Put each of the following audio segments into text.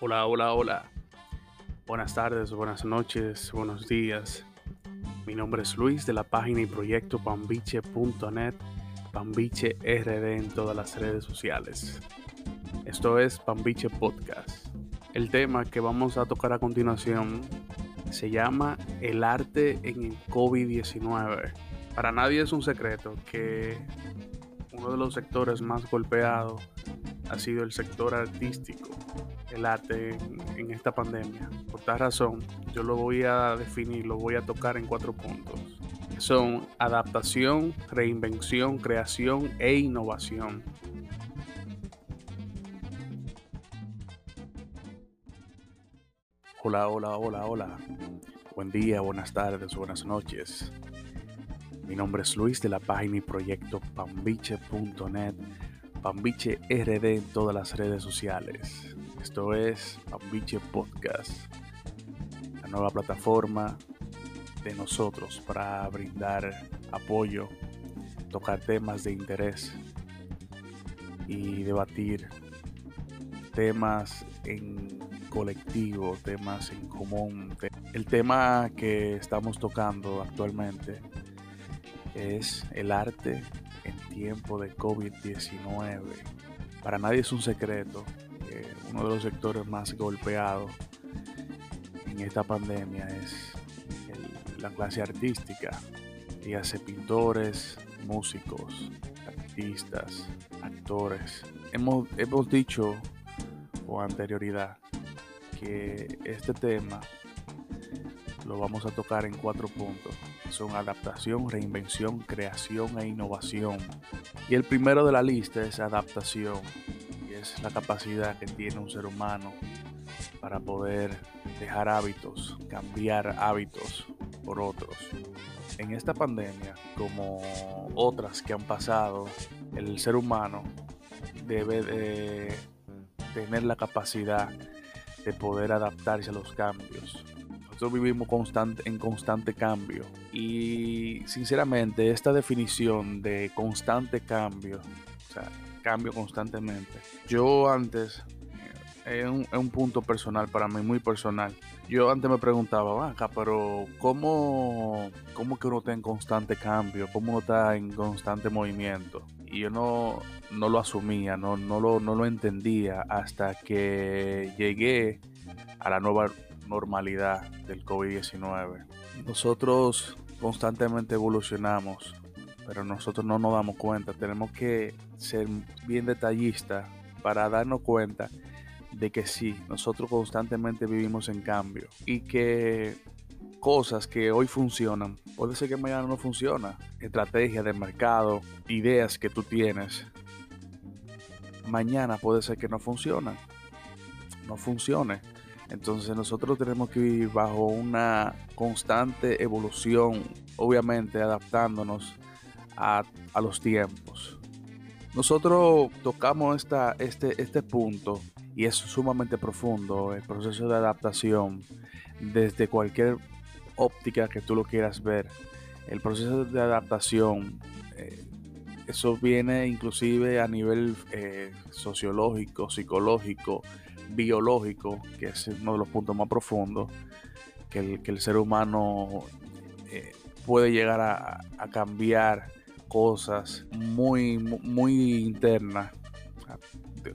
Hola, hola, hola. Buenas tardes, buenas noches, buenos días. Mi nombre es Luis de la página y proyecto pambiche.net, Pambiche RD en todas las redes sociales. Esto es Pambiche Podcast. El tema que vamos a tocar a continuación se llama El arte en el COVID-19. Para nadie es un secreto que uno de los sectores más golpeados ha sido el sector artístico, el arte en, esta pandemia. Por tal razón, yo lo voy a definir, lo voy a tocar en cuatro puntos. Son adaptación, reinvención, creación e innovación. Hola, hola, hola, hola. Buen día, buenas tardes, buenas noches. Mi nombre es Luis de la página y proyecto pambiche.net, Pambiche RD en todas las redes sociales. Esto es Pambiche Podcast, la nueva plataforma de nosotros para brindar apoyo, tocar temas de interés y debatir temas en colectivo, temas en común. El tema que estamos tocando actualmente es el arte tiempo de COVID-19. Para nadie es un secreto que uno de los sectores más golpeados en esta pandemia es la clase artística, hace pintores, músicos, artistas, actores. Hemos, hemos dicho con anterioridad que este tema lo vamos a tocar en cuatro puntos son adaptación, reinvención, creación e innovación. Y el primero de la lista es adaptación, y es la capacidad que tiene un ser humano para poder dejar hábitos, cambiar hábitos por otros. En esta pandemia, como otras que han pasado, el ser humano debe de tener la capacidad de poder adaptarse a los cambios, nosotros vivimos en constante cambio. Y sinceramente, esta definición de constante cambio, o sea, cambio constantemente. Yo antes, eh, es un, un, punto personal para mí, muy personal. Yo antes me preguntaba, acá, pero ¿cómo, ¿cómo que uno está en constante cambio? ¿Cómo uno está en constante movimiento? Y yo no, no lo asumía, no, no, lo, no lo entendía hasta que llegué a la nueva normalidad del COVID-19. Nosotros constantemente evolucionamos, pero nosotros no nos damos cuenta. Tenemos que ser bien detallistas para darnos cuenta de que sí, nosotros constantemente vivimos en cambio y que cosas que hoy funcionan, puede ser que mañana no funciona. Estrategia de mercado, ideas que tú tienes, mañana puede ser que no funcionan. No funcione. Entonces nosotros tenemos que vivir bajo una constante evolución, obviamente adaptándonos a, los tiempos. Nosotros tocamos esta, este, este punto y es sumamente profundo el proceso de adaptación desde cualquier óptica que tú lo quieras ver. El proceso de adaptación, eh, eso viene inclusive a nivel eh, sociológico, psicológico, biológico, que es uno de los puntos más profundos, que el, que el ser humano eh, puede llegar a, cambiar cosas muy, muy internas,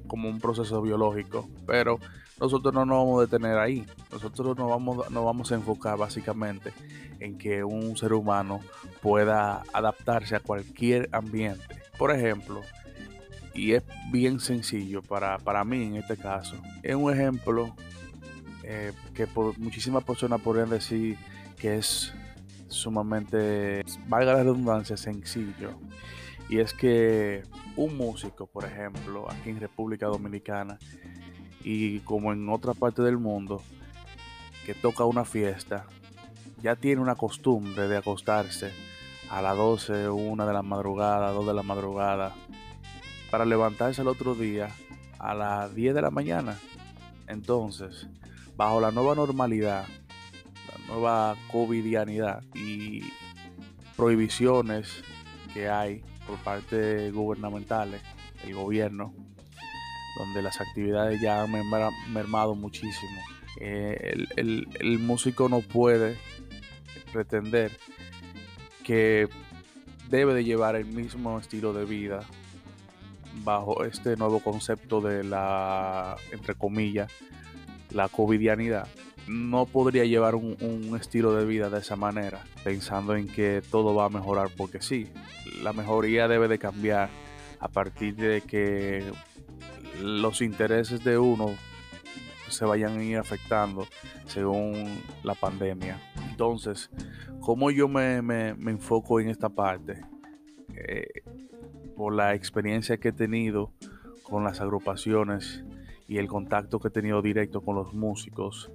como un proceso biológico, pero nosotros no nos vamos a detener ahí. Nosotros nos vamos, nos vamos a enfocar básicamente en que un ser humano pueda adaptarse a cualquier ambiente. Por ejemplo, y es bien sencillo para, mí en este caso. Es un ejemplo eh, que muchísimas personas podrían decir que es sumamente, valga la redundancia, sencillo. Y es que un músico, por ejemplo, aquí en República Dominicana y como en otra parte del mundo, que toca una fiesta, ya tiene una costumbre de acostarse a las 12, 1 de la madrugada, 2 de la madrugada, para levantarse el otro día a las 10 de la mañana. Entonces, bajo la nueva normalidad, la nueva covidianidad y prohibiciones que hay por parte gubernamentales, el gobierno, donde las actividades ya han mermado muchísimo. Eh, el, músico no puede pretender que debe de llevar el mismo estilo de vida bajo este nuevo concepto de la, entre comillas, la covidianidad. No podría llevar un, un, estilo de vida de esa manera, pensando en que todo va a mejorar porque sí. La mejoría debe de cambiar a partir de que los intereses de uno se vayan a ir afectando según la pandemia. Entonces, ¿cómo yo me, enfoco en esta parte? Eh, por la experiencia que he tenido con las agrupaciones y el contacto que he tenido directo con los músicos,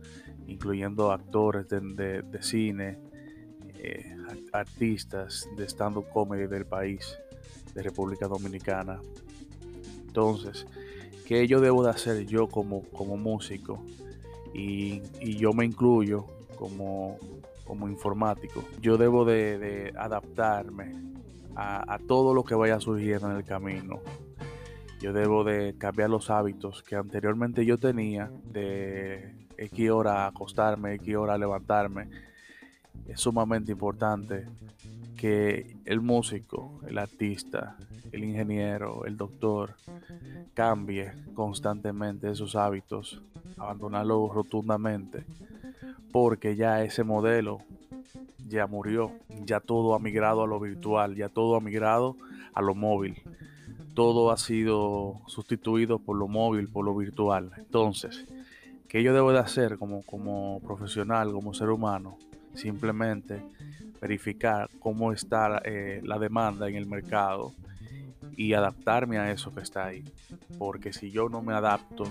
incluyendo actores de, cine, eh, artistas de stand-up comedy del país, de República Dominicana. Entonces, ¿qué yo debo de hacer yo como, como músico? Y, yo me incluyo como, como informático. Yo debo de, adaptarme a, a, todo lo que vaya surgiendo en el camino. Yo debo de cambiar los hábitos que anteriormente yo tenía de X hora acostarme, X hora levantarme. Es sumamente importante que el músico, el artista, el ingeniero, el doctor cambie constantemente esos hábitos, abandonarlo rotundamente, porque ya ese modelo ya murió, ya todo ha migrado a lo virtual, ya todo ha migrado a lo móvil, todo ha sido sustituido por lo móvil, por lo virtual. Entonces, ¿qué yo debo de hacer como, como profesional, como ser humano? Simplemente verificar cómo está eh, la demanda en el mercado y adaptarme a eso que está ahí. Porque si yo no me adapto,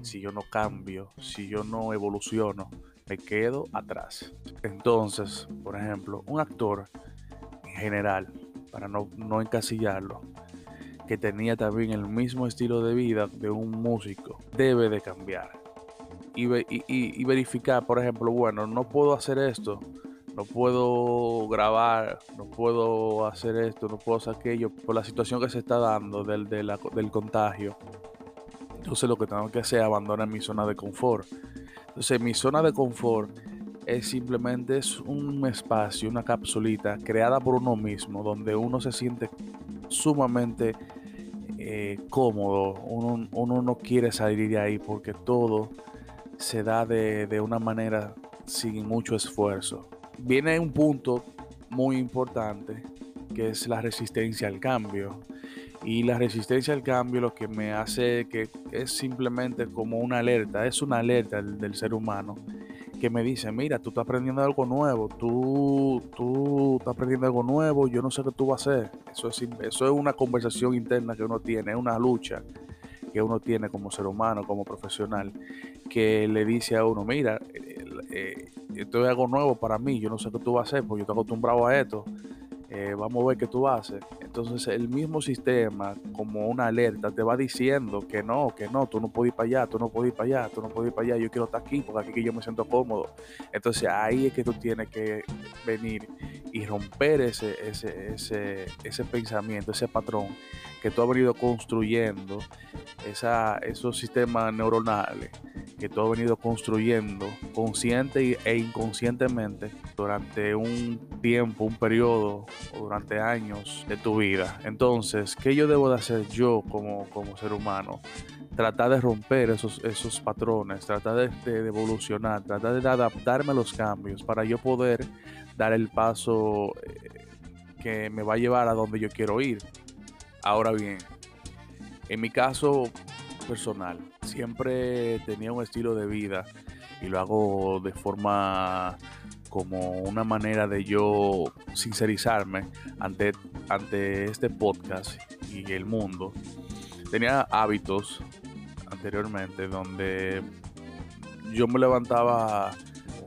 si yo no cambio, si yo no evoluciono, me quedo atrás. Entonces, por ejemplo, un actor en general, para no, encasillarlo, que tenía también el mismo estilo de vida de un músico, debe de cambiar. Y, y verificar, por ejemplo, bueno, no puedo hacer esto no puedo grabar, no puedo hacer esto, no puedo hacer aquello, por la situación que se está dando del, del contagio. Entonces lo que tengo que hacer es abandonar mi zona de confort. Entonces mi zona de confort es simplemente es un espacio, una capsulita creada por uno mismo, donde uno se siente sumamente eh, cómodo. Uno, uno, no quiere salir de ahí porque todo se da de, de una manera sin mucho esfuerzo viene un punto muy importante que es la resistencia al cambio. Y la resistencia al cambio lo que me hace que es simplemente como una alerta, es una alerta del, ser humano que me dice, mira, tú estás aprendiendo algo nuevo, tú, tú estás aprendiendo algo nuevo, yo no sé qué tú vas a hacer. Eso es, eso es una conversación interna que uno tiene, es una lucha que uno tiene como ser humano, como profesional, que le dice a uno, mira, eh, esto es algo nuevo para mí, yo no sé qué tú vas a hacer, porque yo estoy acostumbrado a esto, eh, vamos a ver qué tú haces. Entonces el mismo sistema, como una alerta, te va diciendo que no, que no, tú no puedes ir para allá, tú no puedes ir para allá, tú no puedes ir para allá, yo quiero estar aquí, porque aquí yo me siento cómodo. Entonces ahí es que tú tienes que venir y romper ese, ese, ese, ese pensamiento, ese patrón que tú has venido construyendo, esa, esos sistemas neuronales que tú has venido construyendo consciente e inconscientemente durante un tiempo, un periodo o durante años de tu vida. Entonces, ¿qué yo debo de hacer yo como, como ser humano? Tratar de romper esos, esos patrones, tratar de, de evolucionar, tratar de adaptarme a los cambios para yo poder dar el paso eh, que me va a llevar a donde yo quiero ir. Ahora bien, en mi caso personal, siempre tenía un estilo de vida y lo hago de forma como una manera de yo sincerizarme ante, ante este podcast y el mundo. Tenía hábitos anteriormente donde yo me levantaba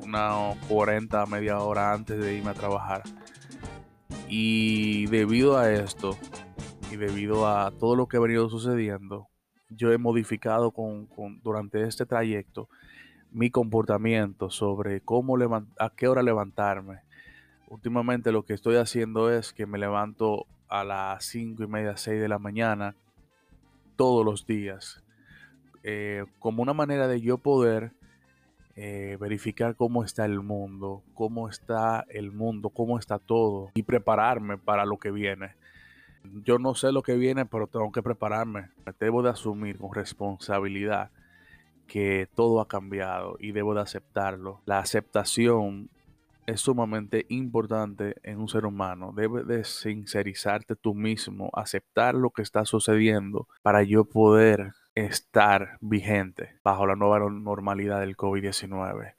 una 40, media hora antes de irme a trabajar. Y debido a esto, y debido a todo lo que ha venido sucediendo, yo he modificado con, durante este trayecto mi comportamiento sobre cómo a qué hora levantarme. Últimamente lo que estoy haciendo es que me levanto a las 5 y media, 6 de la mañana todos los días. eh, como una manera de yo poder eh, verificar cómo está el mundo, cómo está el mundo, cómo está todo y prepararme para lo que viene. Yo no sé lo que viene, pero tengo que prepararme. Debo de asumir con responsabilidad que todo ha cambiado y debo de aceptarlo. La aceptación es sumamente importante en un ser humano. Debes de sincerizarte tú mismo, aceptar lo que está sucediendo para yo poder estar vigente bajo la nueva normalidad del COVID-19.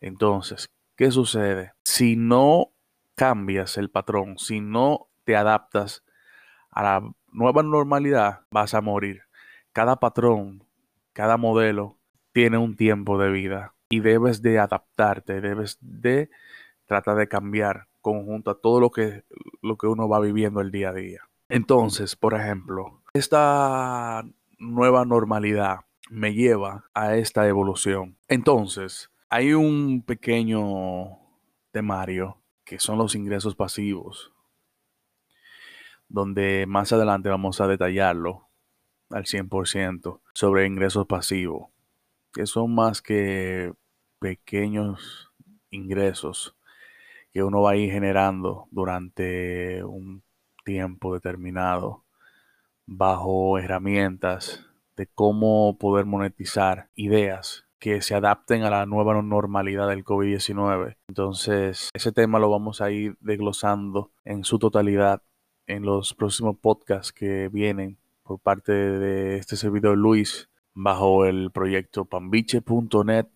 Entonces, ¿qué sucede? Si no cambias el patrón, si no te adaptas a la nueva normalidad, vas a morir. Cada patrón, cada modelo tiene un tiempo de vida y debes de adaptarte, debes de tratar de cambiar conjunto a todo lo que, lo que uno va viviendo el día a día. Entonces, por ejemplo, esta nueva normalidad me lleva a esta evolución. Entonces, hay un pequeño temario que son los ingresos pasivos, donde más adelante vamos a detallarlo al 100% sobre ingresos pasivos que son más que pequeños ingresos que uno va a ir generando durante un tiempo determinado bajo herramientas de cómo poder monetizar ideas que se adapten a la nueva normalidad del COVID-19. Entonces, ese tema lo vamos a ir desglosando en su totalidad en los próximos podcasts que vienen por parte de este servidor Luis bajo el proyecto pambiche.net,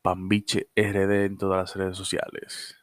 pambiche RD en todas las redes sociales.